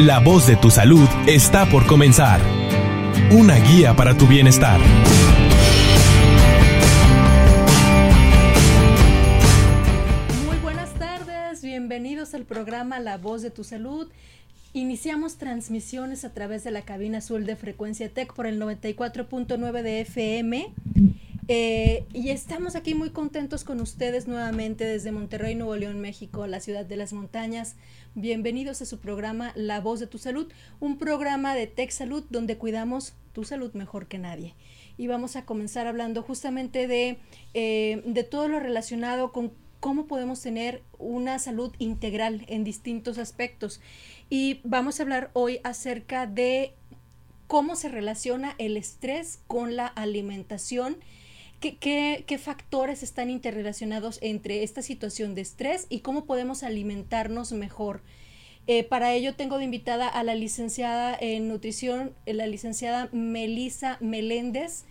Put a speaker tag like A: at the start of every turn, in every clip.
A: La voz de tu salud está por comenzar. Una guía para tu bienestar.
B: Muy buenas tardes, bienvenidos al programa La voz de tu salud. Iniciamos transmisiones a través de la cabina azul de frecuencia TEC por el 94.9 de FM. Eh, y estamos aquí muy contentos con ustedes nuevamente desde Monterrey, Nuevo León, México, la ciudad de las montañas. Bienvenidos a su programa La Voz de tu Salud, un programa de Tech Salud donde cuidamos tu salud mejor que nadie. Y vamos a comenzar hablando justamente de, eh, de todo lo relacionado con cómo podemos tener una salud integral en distintos aspectos. Y vamos a hablar hoy acerca de cómo se relaciona el estrés con la alimentación. ¿Qué, qué, qué factores están interrelacionados entre esta situación de estrés y cómo podemos alimentarnos mejor? Eh, para ello tengo de invitada a la licenciada en nutrición, eh, la licenciada Melisa Meléndez.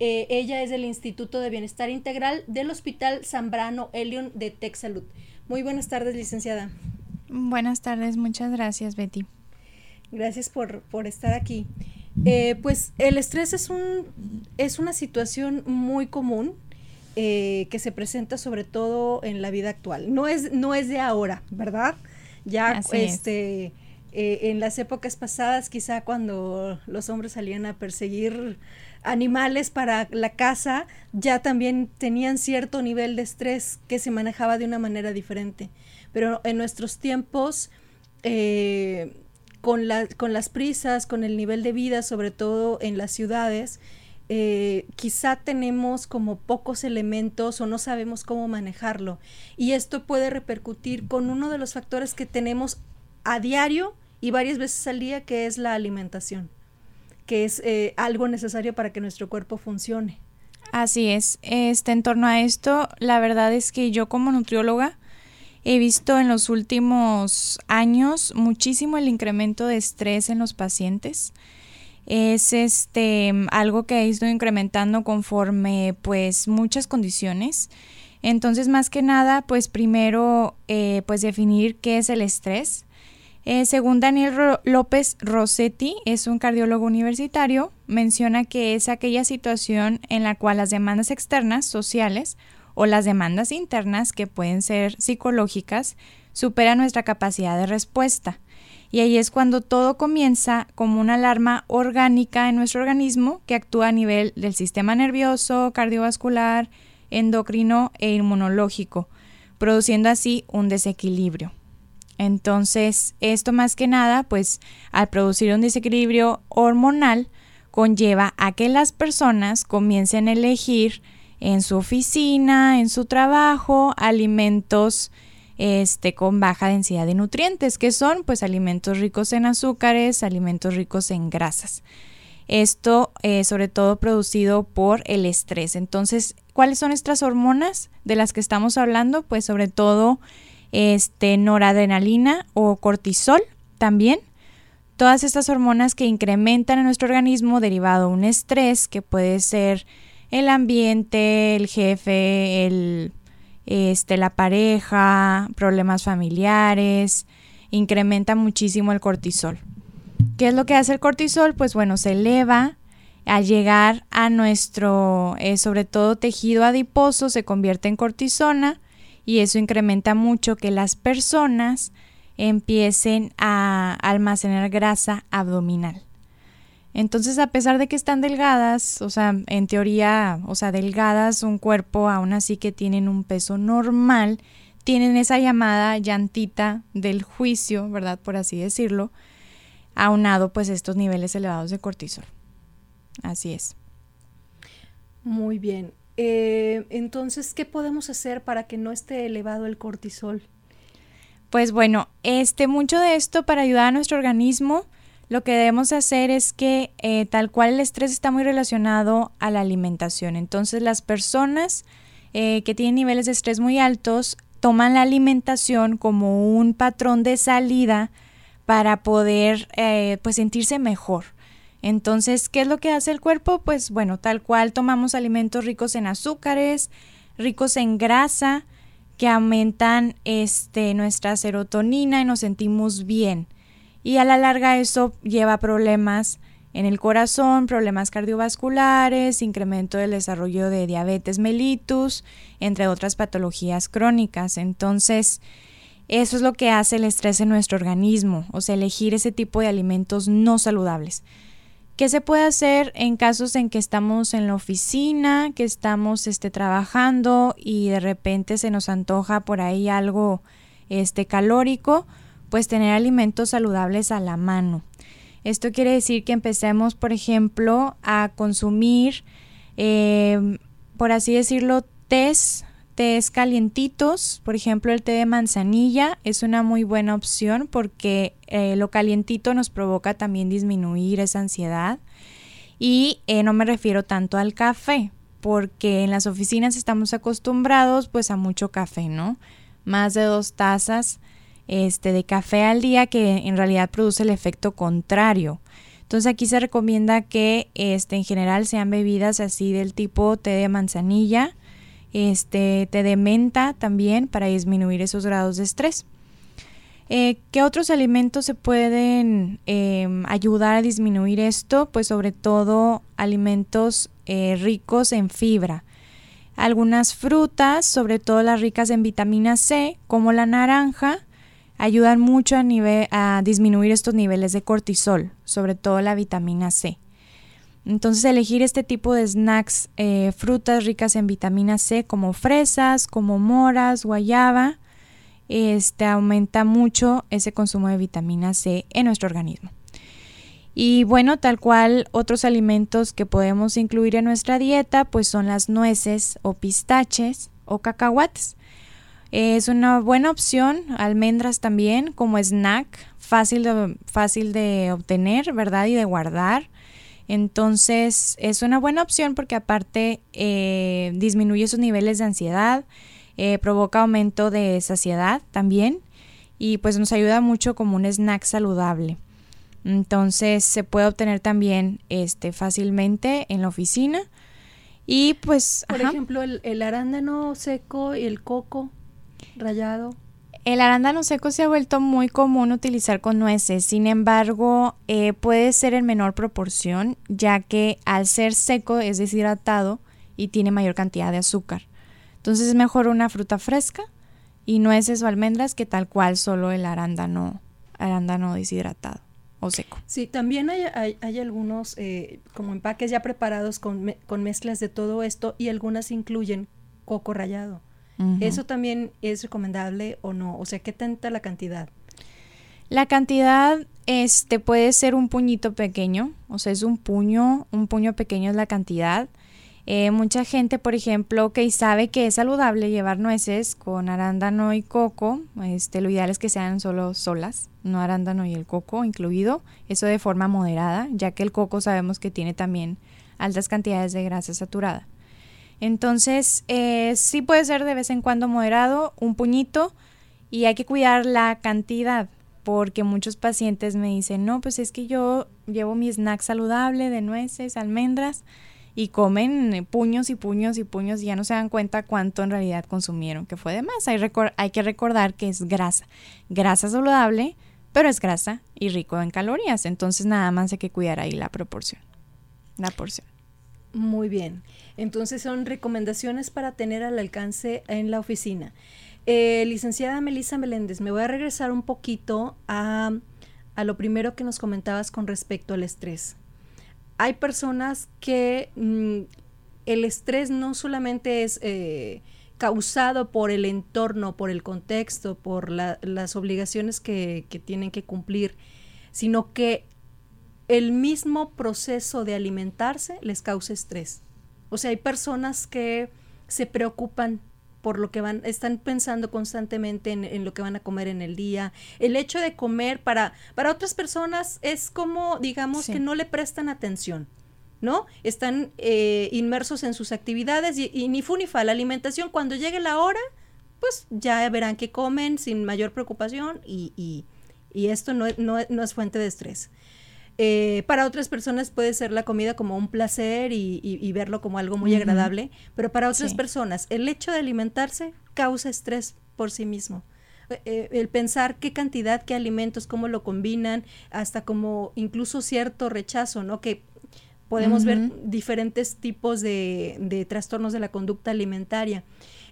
B: Eh, ella es del Instituto de Bienestar Integral del Hospital Zambrano Elion de Texalud. Muy buenas tardes, licenciada.
C: Buenas tardes, muchas gracias, Betty.
B: Gracias por, por estar aquí. Eh, pues el estrés es, un, es una situación muy común eh, que se presenta sobre todo en la vida actual. No es, no es de ahora, ¿verdad? Ya este, eh, en las épocas pasadas, quizá cuando los hombres salían a perseguir animales para la caza, ya también tenían cierto nivel de estrés que se manejaba de una manera diferente. Pero en nuestros tiempos, eh, con, la, con las prisas, con el nivel de vida, sobre todo en las ciudades, eh, quizá tenemos como pocos elementos o no sabemos cómo manejarlo. Y esto puede repercutir con uno de los factores que tenemos a diario y varias veces al día, que es la alimentación, que es eh, algo necesario para que nuestro cuerpo funcione.
C: Así es. Este, en torno a esto, la verdad es que yo como nutrióloga, He visto en los últimos años muchísimo el incremento de estrés en los pacientes. Es este algo que ha ido incrementando conforme pues muchas condiciones. Entonces, más que nada, pues primero eh, pues definir qué es el estrés. Eh, según Daniel López Rossetti, es un cardiólogo universitario, menciona que es aquella situación en la cual las demandas externas, sociales, o las demandas internas, que pueden ser psicológicas, superan nuestra capacidad de respuesta. Y ahí es cuando todo comienza como una alarma orgánica en nuestro organismo que actúa a nivel del sistema nervioso, cardiovascular, endocrino e inmunológico, produciendo así un desequilibrio. Entonces, esto más que nada, pues al producir un desequilibrio hormonal, conlleva a que las personas comiencen a elegir en su oficina, en su trabajo, alimentos este, con baja densidad de nutrientes, que son pues alimentos ricos en azúcares, alimentos ricos en grasas. Esto eh, sobre todo producido por el estrés. Entonces, ¿cuáles son estas hormonas de las que estamos hablando? Pues sobre todo este, noradrenalina o cortisol también. Todas estas hormonas que incrementan en nuestro organismo derivado de un estrés que puede ser el ambiente, el jefe, el, este, la pareja, problemas familiares, incrementa muchísimo el cortisol. ¿Qué es lo que hace el cortisol? Pues bueno, se eleva al llegar a nuestro, eh, sobre todo tejido adiposo, se convierte en cortisona y eso incrementa mucho que las personas empiecen a almacenar grasa abdominal. Entonces, a pesar de que están delgadas, o sea, en teoría, o sea, delgadas, un cuerpo aún así que tienen un peso normal, tienen esa llamada llantita del juicio, ¿verdad? Por así decirlo, aunado pues estos niveles elevados de cortisol. Así es.
B: Muy bien. Eh, entonces, ¿qué podemos hacer para que no esté elevado el cortisol?
C: Pues bueno, este, mucho de esto para ayudar a nuestro organismo lo que debemos hacer es que eh, tal cual el estrés está muy relacionado a la alimentación. Entonces las personas eh, que tienen niveles de estrés muy altos toman la alimentación como un patrón de salida para poder eh, pues sentirse mejor. Entonces, ¿qué es lo que hace el cuerpo? Pues bueno, tal cual tomamos alimentos ricos en azúcares, ricos en grasa, que aumentan este, nuestra serotonina y nos sentimos bien. Y a la larga eso lleva problemas en el corazón, problemas cardiovasculares, incremento del desarrollo de diabetes mellitus, entre otras patologías crónicas. Entonces, eso es lo que hace el estrés en nuestro organismo, o sea, elegir ese tipo de alimentos no saludables. ¿Qué se puede hacer en casos en que estamos en la oficina, que estamos este, trabajando y de repente se nos antoja por ahí algo este, calórico? Pues tener alimentos saludables a la mano. Esto quiere decir que empecemos, por ejemplo, a consumir, eh, por así decirlo, tés tés calientitos, por ejemplo el té de manzanilla es una muy buena opción porque eh, lo calientito nos provoca también disminuir esa ansiedad y eh, no me refiero tanto al café porque en las oficinas estamos acostumbrados pues a mucho café, ¿no? Más de dos tazas este, de café al día que en realidad produce el efecto contrario. Entonces aquí se recomienda que este, en general sean bebidas así del tipo té de manzanilla, este, té de menta también para disminuir esos grados de estrés. Eh, ¿Qué otros alimentos se pueden em, ayudar a disminuir esto? Pues sobre todo alimentos eh, ricos en fibra. Algunas frutas, sobre todo las ricas en vitamina C, como la naranja, ayudan mucho a, a disminuir estos niveles de cortisol, sobre todo la vitamina C. Entonces elegir este tipo de snacks, eh, frutas ricas en vitamina C como fresas, como moras, guayaba, este, aumenta mucho ese consumo de vitamina C en nuestro organismo. Y bueno, tal cual otros alimentos que podemos incluir en nuestra dieta, pues son las nueces o pistaches o cacahuates. Es una buena opción, almendras también como snack, fácil de, fácil de obtener, ¿verdad? Y de guardar. Entonces es una buena opción porque aparte eh, disminuye sus niveles de ansiedad, eh, provoca aumento de saciedad también y pues nos ayuda mucho como un snack saludable. Entonces se puede obtener también este fácilmente en la oficina. Y pues.
B: Por ejemplo, el, el, arándano seco y el coco rallado.
C: El arándano seco se ha vuelto muy común utilizar con nueces, sin embargo eh, puede ser en menor proporción ya que al ser seco es deshidratado y tiene mayor cantidad de azúcar. Entonces es mejor una fruta fresca y nueces o almendras que tal cual solo el arándano, arándano deshidratado o seco.
B: Sí, también hay, hay, algunos eh, como empaques ya preparados con, con mezclas de todo esto y algunas incluyen coco rallado. ¿Eso también es recomendable o no? O sea, ¿qué tanta la cantidad?
C: La cantidad este puede ser un puñito pequeño, o sea, es un puño, un puño pequeño es la cantidad. Eh, mucha gente, por ejemplo, que sabe que es saludable llevar nueces con arándano y coco, este, lo ideal es que sean solo solas, no arándano y el coco incluido, eso de forma moderada, ya que el coco sabemos que tiene también altas cantidades de grasa saturada. Entonces, eh, sí puede ser de vez en cuando moderado, un puñito, y hay que cuidar la cantidad, porque muchos pacientes me dicen, no, pues es que yo llevo mi snack saludable de nueces, almendras, y comen puños y puños y puños y ya no se dan cuenta cuánto en realidad consumieron, que fue de más. Hay, hay que recordar que es grasa, grasa saludable, pero es grasa y rico en calorías, entonces nada más hay que cuidar ahí la proporción, la porción.
B: Muy bien. Entonces son recomendaciones para tener al alcance en la oficina. Eh, licenciada Melissa Meléndez, me voy a regresar un poquito a, lo primero que nos comentabas con respecto al estrés. Hay personas que mm, el estrés no solamente es eh, causado por el entorno, por el contexto, por las obligaciones que, que tienen que cumplir, sino que el mismo proceso de alimentarse les causa estrés. O sea, hay personas que se preocupan por lo que van, están pensando constantemente en, lo que van a comer en el día. El hecho de comer para, para otras personas es como, digamos, que no le prestan atención. ¿no? Están eh, inmersos en sus actividades y, ni fu ni fa. La alimentación, cuando llegue la hora, pues ya verán que comen sin mayor preocupación y, y, y esto no, no, no, es fuente de estrés. Eh, para otras personas puede ser la comida como un placer y, verlo como algo muy agradable, pero para otras personas el hecho de alimentarse causa estrés por sí mismo. eh, el pensar qué cantidad, qué alimentos, cómo lo combinan, hasta como incluso cierto rechazo, ¿no? Que podemos ver diferentes tipos de, de, trastornos de la conducta alimentaria.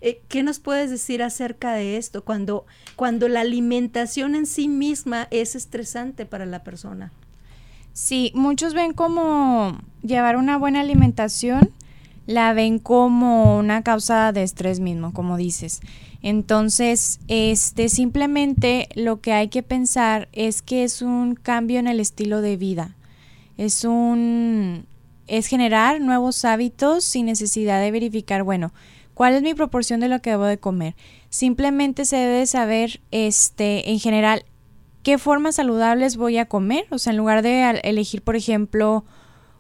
B: Eh, ¿Qué nos puedes decir acerca de esto cuando, cuando la alimentación en sí misma es estresante para la persona?
C: Sí, muchos ven como llevar una buena alimentación, la ven como una causa de estrés mismo, como dices. Entonces, este simplemente lo que hay que pensar es que es un cambio en el estilo de vida. Es un es generar nuevos hábitos sin necesidad de verificar, bueno, ¿cuál es mi proporción de lo que debo de comer? Simplemente se debe saber este en general qué formas saludables voy a comer, o sea, en lugar de elegir, por ejemplo,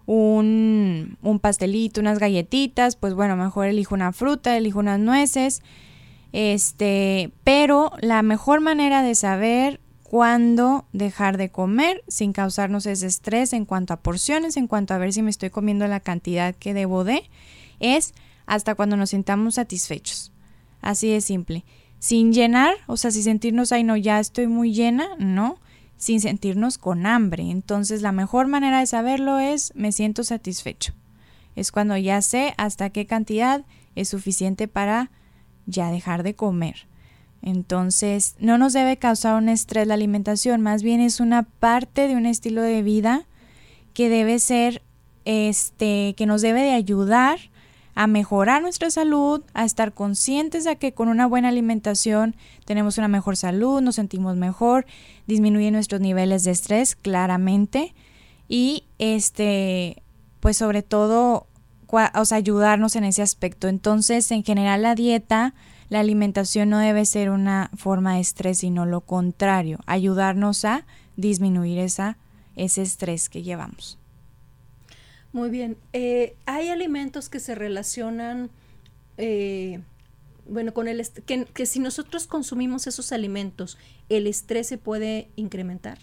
C: un, un pastelito, unas galletitas, pues bueno, mejor elijo una fruta, elijo unas nueces, este, pero la mejor manera de saber cuándo dejar de comer sin causarnos ese estrés en cuanto a porciones, en cuanto a ver si me estoy comiendo la cantidad que debo de, es hasta cuando nos sintamos satisfechos. Así de simple. Sin llenar, o sea, sin sentirnos, ay no, ya estoy muy llena, no, sin sentirnos con hambre. Entonces la mejor manera de saberlo es me siento satisfecho. Es cuando ya sé hasta qué cantidad es suficiente para ya dejar de comer. Entonces, no nos debe causar un estrés la alimentación, más bien es una parte de un estilo de vida que debe ser este que nos debe de ayudar a mejorar nuestra salud, a estar conscientes de que con una buena alimentación tenemos una mejor salud, nos sentimos mejor, disminuye nuestros niveles de estrés claramente y este pues sobre todo o sea, ayudarnos en ese aspecto. Entonces, en general la dieta, la alimentación no debe ser una forma de estrés, sino lo contrario, ayudarnos a disminuir esa, ese estrés que llevamos.
B: Muy bien. Eh, hay alimentos que se relacionan, eh, bueno, con el que, que si nosotros consumimos esos alimentos, el estrés se puede incrementar.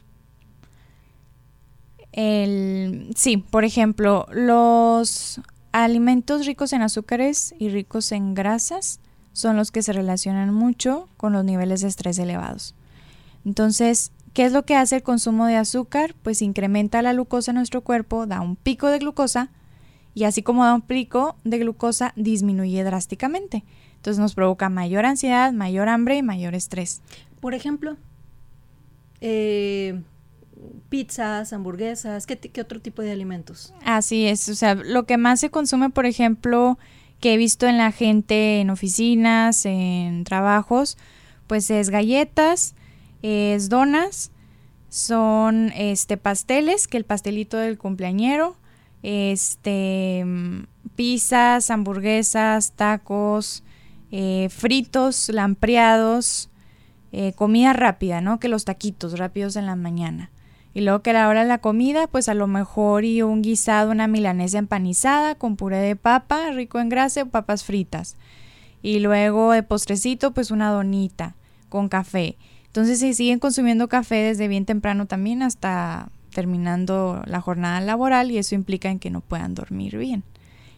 C: El, sí, por ejemplo, los alimentos ricos en azúcares y ricos en grasas son los que se relacionan mucho con los niveles de estrés elevados. Entonces, ¿qué es lo que hace el consumo de azúcar? Pues incrementa la glucosa en nuestro cuerpo, da un pico de glucosa y así como da un pico de glucosa, disminuye drásticamente. Entonces nos provoca mayor ansiedad, mayor hambre y mayor estrés.
B: Por ejemplo, eh, pizzas, hamburguesas, ¿qué, otro tipo de alimentos?
C: Así es, o sea, lo que más se consume, por ejemplo, que he visto en la gente en oficinas, en trabajos, pues es galletas, es donas, son este pasteles, que el pastelito del cumpleañero, este pizzas, hamburguesas, tacos, eh, fritos, lampreados, eh, comida rápida, ¿no? Que los taquitos rápidos en la mañana. Y luego que a la hora de la comida, pues a lo mejor y un guisado, una milanesa empanizada con puré de papa, rico en grasa o papas fritas. Y luego de postrecito, pues una donita con café. Entonces se siguen consumiendo café desde bien temprano también hasta terminando la jornada laboral y eso implica en que no puedan dormir bien.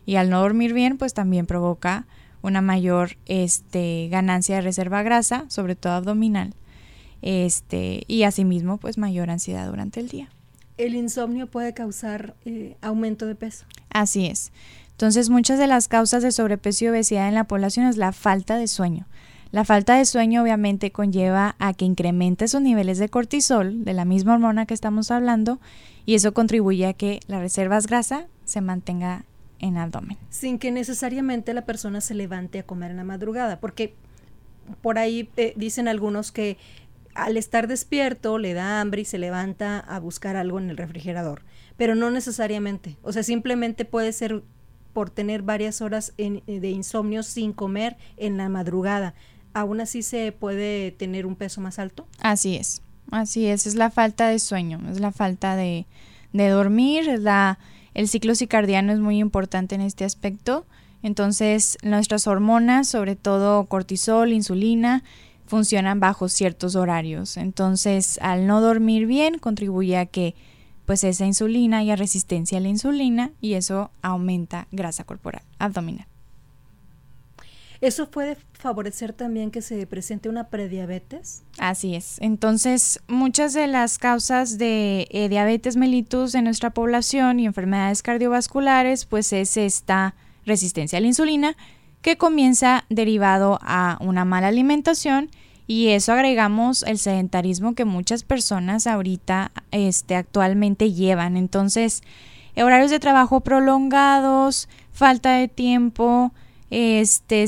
C: Y al no dormir bien, pues también provoca una mayor este, ganancia de reserva grasa, sobre todo abdominal, este, y asimismo pues mayor ansiedad durante el día.
B: ¿El insomnio puede causar eh, aumento de peso?
C: Así es. Entonces muchas de las causas de sobrepeso y obesidad en la población es la falta de sueño. La falta de sueño obviamente conlleva a que incremente sus niveles de cortisol, de la misma hormona que estamos hablando, y eso contribuye a que las reservas grasa se mantenga en abdomen.
B: Sin que necesariamente la persona se levante a comer en la madrugada, porque por ahí eh, dicen algunos que al estar despierto le da hambre y se levanta a buscar algo en el refrigerador, pero no necesariamente, o sea, simplemente puede ser por tener varias horas eh, de insomnio sin comer en la madrugada. ¿Aún así se puede tener un peso más alto?
C: Así es, así es, es la falta de sueño, es la falta de, de dormir, la, el ciclo circadiano es muy importante en este aspecto. Entonces, nuestras hormonas, sobre todo cortisol, insulina, funcionan bajo ciertos horarios. Entonces, al no dormir bien, contribuye a que pues esa insulina haya resistencia a la insulina y eso aumenta grasa corporal abdominal.
B: ¿Eso puede favorecer también que se presente una prediabetes?
C: Así es. Entonces, muchas de las causas de eh, diabetes mellitus en nuestra población y enfermedades cardiovasculares, pues es esta resistencia a la insulina que comienza derivado a una mala alimentación y eso agregamos el sedentarismo que muchas personas ahorita este, actualmente llevan. Entonces, horarios de trabajo prolongados, falta de tiempo, este,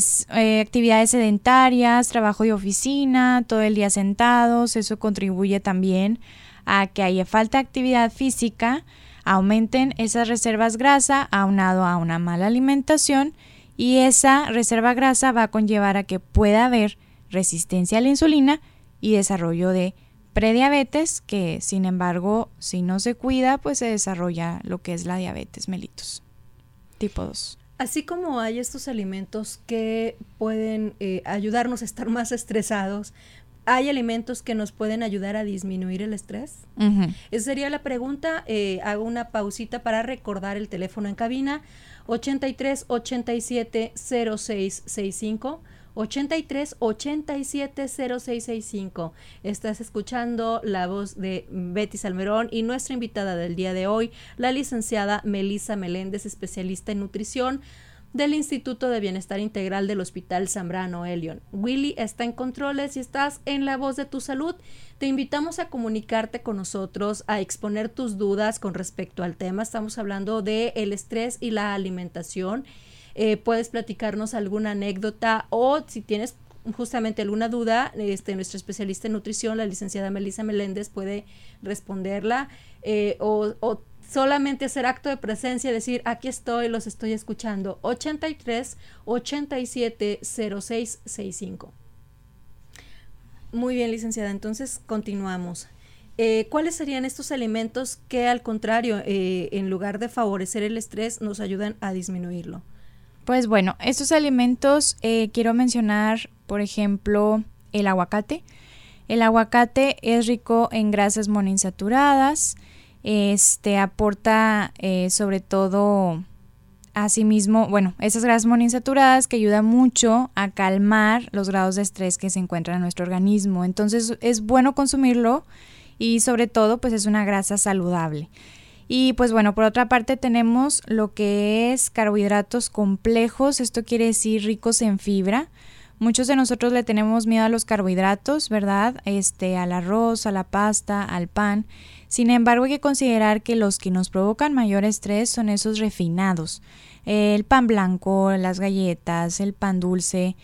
C: actividades sedentarias, trabajo de oficina, todo el día sentados, eso contribuye también a que haya falta de actividad física, aumenten esas reservas grasa aunado a una mala alimentación y esa reserva grasa va a conllevar a que pueda haber resistencia a la insulina y desarrollo de prediabetes, que sin embargo, si no se cuida, pues se desarrolla lo que es la diabetes mellitus tipo 2.
B: Así como hay estos alimentos que pueden eh, ayudarnos a estar más estresados, ¿hay alimentos que nos pueden ayudar a disminuir el estrés? Esa sería la pregunta. Eh, hago una pausita para recordar el teléfono en cabina 83 87 0665 83 87 0665. Estás escuchando la voz de Betty Salmerón y nuestra invitada del día de hoy, la licenciada Melisa Meléndez, especialista en nutrición del Instituto de Bienestar Integral del Hospital Zambrano Elion. Willy está en controles y estás en la voz de tu salud. Te invitamos a comunicarte con nosotros, a exponer tus dudas con respecto al tema. Estamos hablando de el estrés y la alimentación eh, puedes platicarnos alguna anécdota o si tienes justamente alguna duda, este, nuestra especialista en nutrición, la licenciada Melissa Meléndez, puede responderla eh, o, solamente hacer acto de presencia, decir, aquí estoy, los estoy escuchando, 83 87 0665. Muy bien, licenciada, entonces continuamos. Eh, ¿Cuáles serían estos alimentos que al contrario, en lugar de favorecer el estrés, nos ayudan a disminuirlo?
C: Pues bueno, estos alimentos eh, quiero mencionar, por ejemplo, el aguacate. El aguacate es rico en grasas monoinsaturadas, este aporta eh, sobre todo asimismo, bueno, esas grasas monoinsaturadas que ayudan mucho a calmar los grados de estrés que se encuentran en nuestro organismo. Entonces es bueno consumirlo y sobre todo pues es una grasa saludable. Y pues bueno, por otra parte tenemos lo que es carbohidratos complejos, esto quiere decir ricos en fibra. Muchos de nosotros le tenemos miedo a los carbohidratos, ¿verdad? Este, al arroz, a la pasta, al pan. Sin embargo, hay que considerar que los que nos provocan mayor estrés son esos refinados. El pan blanco, las galletas, el pan dulce.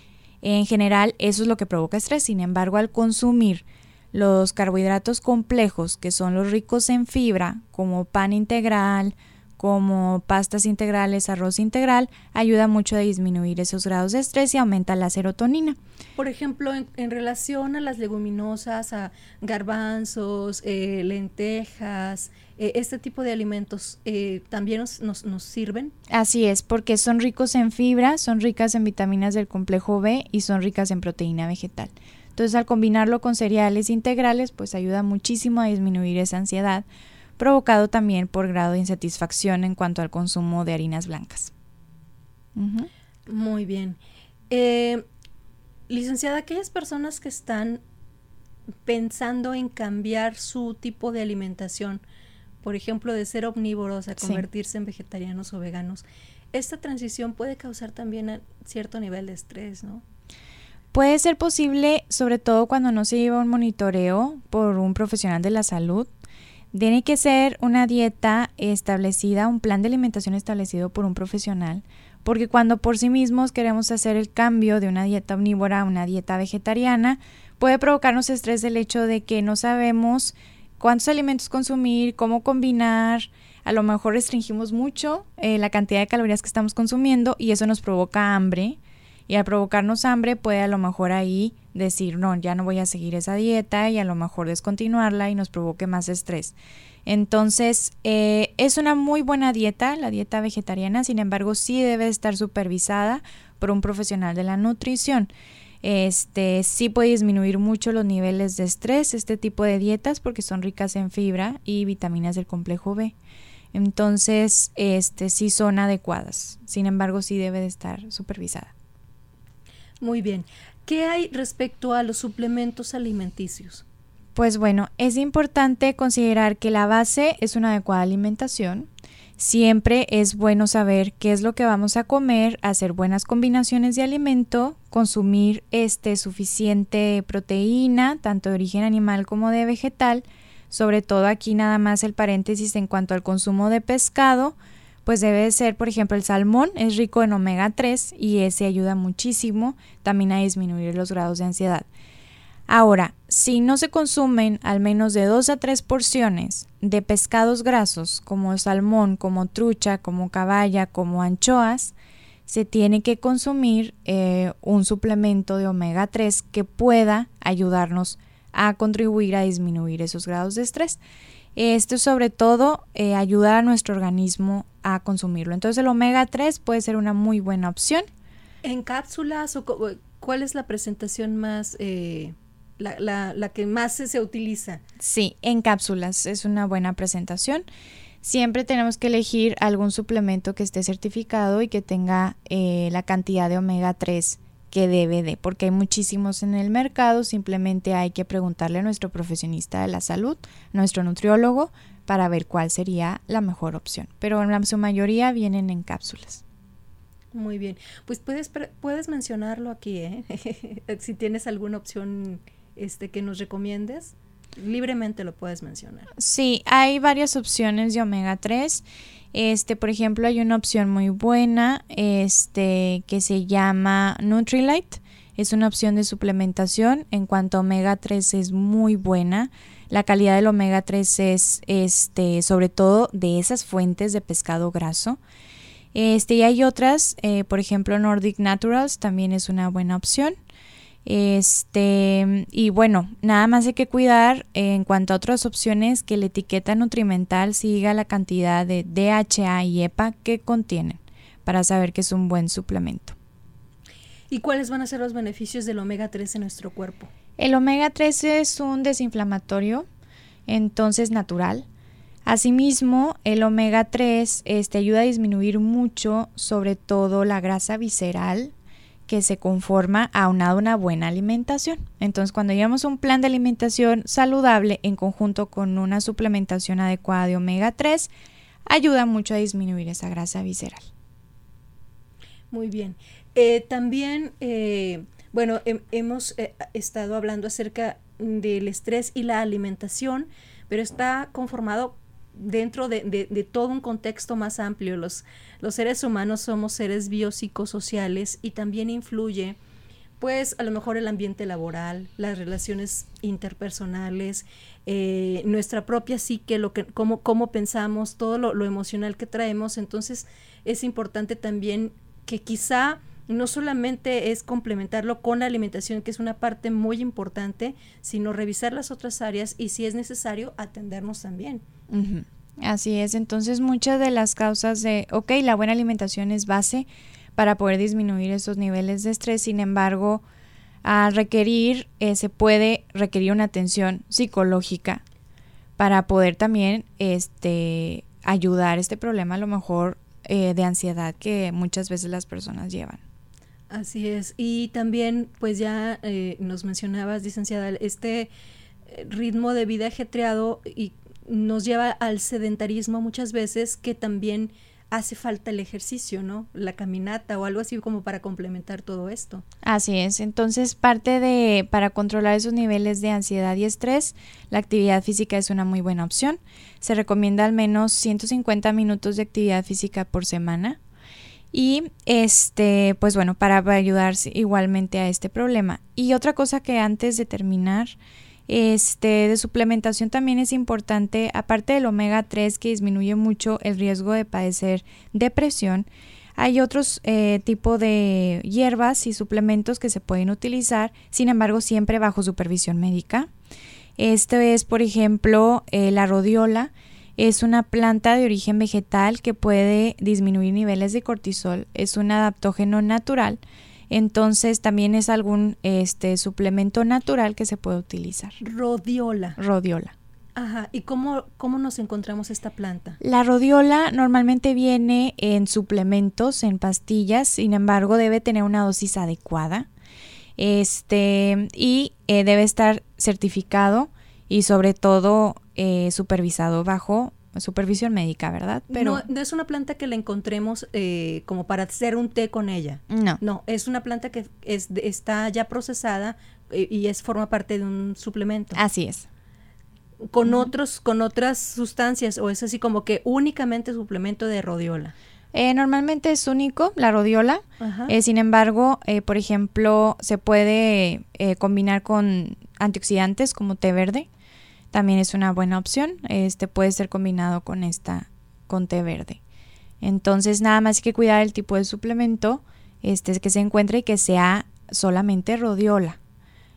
C: En general, eso es lo que provoca estrés. Sin embargo, al consumir los carbohidratos complejos, que son los ricos en fibra, como pan integral, como pastas integrales, arroz integral, ayuda mucho a disminuir esos grados de estrés y aumenta la serotonina.
B: Por ejemplo, en, relación a las leguminosas, a garbanzos, eh, lentejas, eh, este tipo de alimentos eh, también nos, nos, nos, sirven.
C: Así es, porque son ricos en fibra, son ricas en vitaminas del complejo B y son ricas en proteína vegetal. Entonces al combinarlo con cereales integrales, pues ayuda muchísimo a disminuir esa ansiedad, provocado también por grado de insatisfacción en cuanto al consumo de harinas blancas.
B: Muy bien. Eh, licenciada, aquellas personas que están pensando en cambiar su tipo de alimentación, por ejemplo, de ser omnívoros a convertirse en vegetarianos o veganos, esta transición puede causar también cierto nivel de estrés, ¿no?
C: Puede ser posible, sobre todo cuando no se lleva un monitoreo por un profesional de la salud. Tiene que ser una dieta establecida, un plan de alimentación establecido por un profesional, porque cuando por sí mismos queremos hacer el cambio de una dieta omnívora a una dieta vegetariana, puede provocarnos estrés el hecho de que no sabemos cuántos alimentos consumir, cómo combinar, a lo mejor restringimos mucho eh, la cantidad de calorías que estamos consumiendo y eso nos provoca hambre y al provocarnos hambre puede a lo mejor ahí decir, no, ya no voy a seguir esa dieta y a lo mejor descontinuarla y nos provoque más estrés. Entonces, eh, es una muy buena dieta, la dieta vegetariana, sin embargo, sí debe estar supervisada por un profesional de la nutrición. Este sí puede disminuir mucho los niveles de estrés, este tipo de dietas, porque son ricas en fibra y vitaminas del complejo B. Entonces, este sí son adecuadas. Sin embargo, sí debe de estar supervisada.
B: Muy bien. ¿Qué hay respecto a los suplementos alimenticios?
C: Pues bueno, es importante considerar que la base es una adecuada alimentación. Siempre es bueno saber qué es lo que vamos a comer, hacer buenas combinaciones de alimento, consumir este suficiente proteína, tanto de origen animal como de vegetal. Sobre todo aquí nada más el paréntesis en cuanto al consumo de pescado, pues debe ser, por ejemplo, el salmón es rico en omega 3 y ese ayuda muchísimo también a disminuir los grados de ansiedad. Ahora, si no se consumen al menos de 2 a 3 porciones de pescados grasos como salmón, como trucha, como caballa, como anchoas, se tiene que consumir eh, un suplemento de omega 3 que pueda ayudarnos a contribuir a disminuir esos grados de estrés. Esto sobre todo eh, ayudar a nuestro organismo a consumirlo. Entonces el omega 3 puede ser una muy buena opción.
B: ¿En cápsulas o cuál es la presentación más, eh, la, la, que más se, utiliza?
C: Sí, en cápsulas es una buena presentación. Siempre tenemos que elegir algún suplemento que esté certificado y que tenga eh, la cantidad de omega 3 que debe de, porque hay muchísimos en el mercado, simplemente hay que preguntarle a nuestro profesionista de la salud, nuestro nutriólogo, para ver cuál sería la mejor opción. Pero en su mayoría vienen en cápsulas.
B: Muy bien, pues puedes, puedes mencionarlo aquí, ¿eh? si tienes alguna opción este, que nos recomiendes, libremente lo puedes mencionar.
C: Sí, hay varias opciones de omega 3 este, por ejemplo, hay una opción muy buena, este, que se llama Nutrilite. Es una opción de suplementación. En cuanto a omega 3 es muy buena. La calidad del omega 3 es este, sobre todo de esas fuentes de pescado graso. Este, y hay otras, eh, por ejemplo, Nordic Naturals también es una buena opción. Este, y bueno, nada más hay que cuidar en cuanto a otras opciones que la etiqueta nutrimental siga la cantidad de DHA y EPA que contienen para saber que es un buen suplemento.
B: ¿Y cuáles van a ser los beneficios del omega 3 en nuestro cuerpo?
C: El omega 3 es un desinflamatorio, entonces natural. Asimismo, el omega 3 este, ayuda a disminuir mucho, sobre todo la grasa visceral, que se conforma a una buena alimentación. Entonces, cuando llevamos un plan de alimentación saludable en conjunto con una suplementación adecuada de omega 3, ayuda mucho a disminuir esa grasa visceral.
B: Muy bien. Eh, también, eh, bueno, hemos eh, estado hablando acerca del estrés y la alimentación, pero está conformado dentro de, de, todo un contexto más amplio. Los, los seres humanos somos seres biopsicosociales y también influye, pues, a lo mejor el ambiente laboral, las relaciones interpersonales, eh, nuestra propia psique, lo que, cómo, cómo pensamos, todo lo, lo emocional que traemos. Entonces, es importante también que quizá no solamente es complementarlo con la alimentación, que es una parte muy importante, sino revisar las otras áreas y si es necesario atendernos también.
C: Así es, entonces muchas de las causas de, ok, la buena alimentación es base para poder disminuir esos niveles de estrés, sin embargo, a requerir, eh, se puede requerir una atención psicológica para poder también este, ayudar este problema a lo mejor eh, de ansiedad que muchas veces las personas llevan.
B: Así es, y también pues ya eh, nos mencionabas, licenciada, este ritmo de vida ajetreado y nos lleva al sedentarismo muchas veces que también hace falta el ejercicio, ¿no? La caminata o algo así como para complementar todo esto.
C: Así es. Entonces, parte de para controlar esos niveles de ansiedad y estrés, la actividad física es una muy buena opción. Se recomienda al menos 150 minutos de actividad física por semana. Y este, pues bueno, para ayudar igualmente a este problema. Y otra cosa que antes de terminar este, de suplementación también es importante, aparte del omega 3 que disminuye mucho el riesgo de padecer depresión, hay otros eh, tipos de hierbas y suplementos que se pueden utilizar, sin embargo siempre bajo supervisión médica. Este es, por ejemplo, eh, la rodiola. Es una planta de origen vegetal que puede disminuir niveles de cortisol. Es un adaptógeno natural entonces también es algún este suplemento natural que se puede utilizar.
B: Rodiola.
C: Rodiola.
B: Ajá, ¿y cómo, cómo nos encontramos esta planta?
C: La rodiola normalmente viene en suplementos, en pastillas, sin embargo debe tener una dosis adecuada. Este, y eh, debe estar certificado y sobre todo eh, supervisado bajo supervisión médica, ¿verdad?
B: Pero no, es una planta que la encontremos eh, como para hacer un té con ella.
C: No.
B: No, es una planta que es, está ya procesada y es forma parte de un suplemento.
C: Así es.
B: Con otros, con otras sustancias, o es así como que únicamente suplemento de rodiola.
C: Eh, normalmente es único, la rodiola. Eh, sin embargo, eh, por ejemplo, se puede combinar con antioxidantes como té verde. También es una buena opción. Este puede ser combinado con esta, con té verde. Entonces, nada más hay que cuidar el tipo de suplemento este, que se encuentre y que sea solamente rodiola.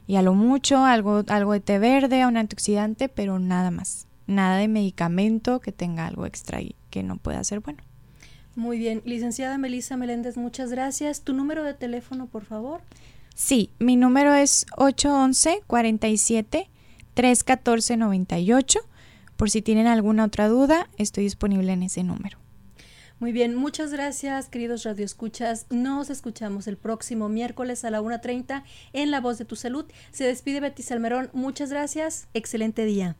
C: Y a lo mucho algo, algo de té verde, un antioxidante, pero nada más. Nada de medicamento que tenga algo extra y que no pueda ser bueno.
B: Muy bien. Licenciada Melissa Meléndez, muchas gracias. ¿Tu número de teléfono, por favor?
C: Sí, mi número es 811 47 314 98. Por si tienen alguna otra duda, estoy disponible en ese número.
B: Muy bien, muchas gracias, queridos radioescuchas. Nos escuchamos el próximo miércoles a la 1.30 en La Voz de tu Salud. Se despide Betty Salmerón. Muchas gracias. Excelente día.